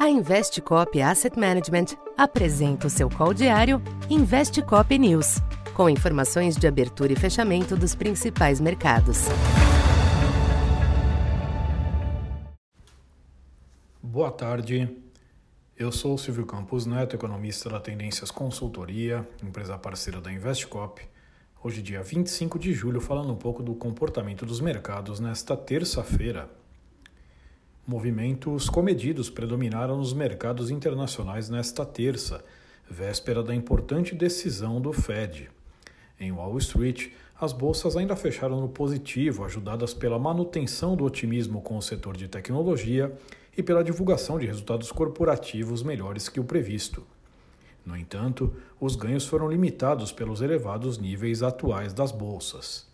A Investcop Asset Management apresenta o seu call diário Investcop News, com informações de abertura e fechamento dos principais mercados. Boa tarde. Eu sou Silvio Campos Neto, economista da Tendências Consultoria, empresa parceira da Investcop. Hoje, dia 25 de julho, falando um pouco do comportamento dos mercados nesta terça-feira, Movimentos comedidos predominaram nos mercados internacionais nesta terça, véspera da importante decisão do Fed. Em Wall Street, as bolsas ainda fecharam no positivo, ajudadas pela manutenção do otimismo com o setor de tecnologia e pela divulgação de resultados corporativos melhores que o previsto. No entanto, os ganhos foram limitados pelos elevados níveis atuais das bolsas.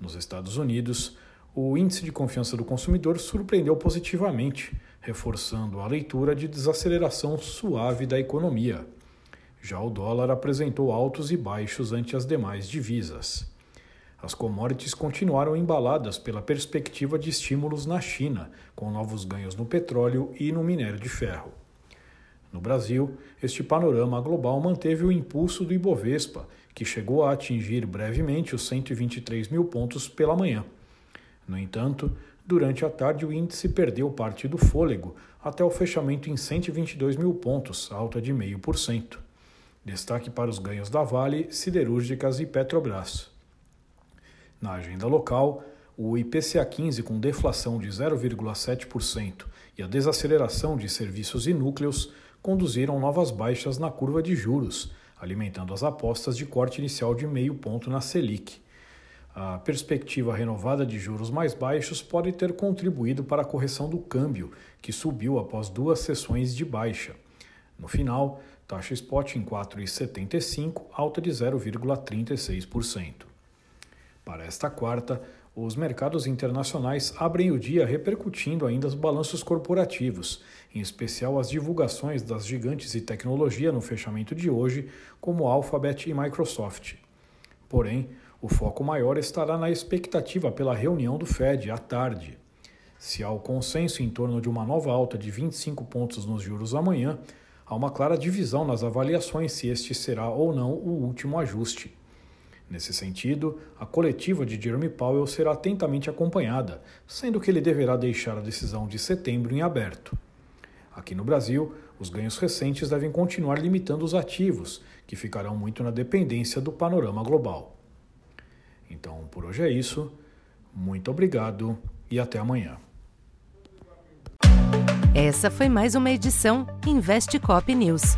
Nos Estados Unidos, o índice de confiança do consumidor surpreendeu positivamente, reforçando a leitura de desaceleração suave da economia. Já o dólar apresentou altos e baixos ante as demais divisas. As commodities continuaram embaladas pela perspectiva de estímulos na China, com novos ganhos no petróleo e no minério de ferro. No Brasil, este panorama global manteve o impulso do Ibovespa, que chegou a atingir brevemente os 123 mil pontos pela manhã. No entanto, durante a tarde o índice perdeu parte do fôlego até o fechamento em 122 mil pontos, alta de 0,5%. Destaque para os ganhos da Vale, Siderúrgicas e Petrobras. Na agenda local, o IPCA 15 com deflação de 0,7% e a desaceleração de serviços e núcleos conduziram novas baixas na curva de juros, alimentando as apostas de corte inicial de meio ponto na Selic. A perspectiva renovada de juros mais baixos pode ter contribuído para a correção do câmbio, que subiu após duas sessões de baixa. No final, taxa spot em 4,75, alta de 0,36%. Para esta quarta, os mercados internacionais abrem o dia repercutindo ainda os balanços corporativos, em especial as divulgações das gigantes de tecnologia no fechamento de hoje, como Alphabet e Microsoft. Porém, o foco maior estará na expectativa pela reunião do Fed à tarde. Se há o consenso em torno de uma nova alta de 25 pontos nos juros amanhã, há uma clara divisão nas avaliações se este será ou não o último ajuste. Nesse sentido, a coletiva de Jeremy Powell será atentamente acompanhada, sendo que ele deverá deixar a decisão de setembro em aberto. Aqui no Brasil, os ganhos recentes devem continuar limitando os ativos, que ficarão muito na dependência do panorama global. Então, por hoje é isso. Muito obrigado e até amanhã. Essa foi mais uma edição Investe Cop News.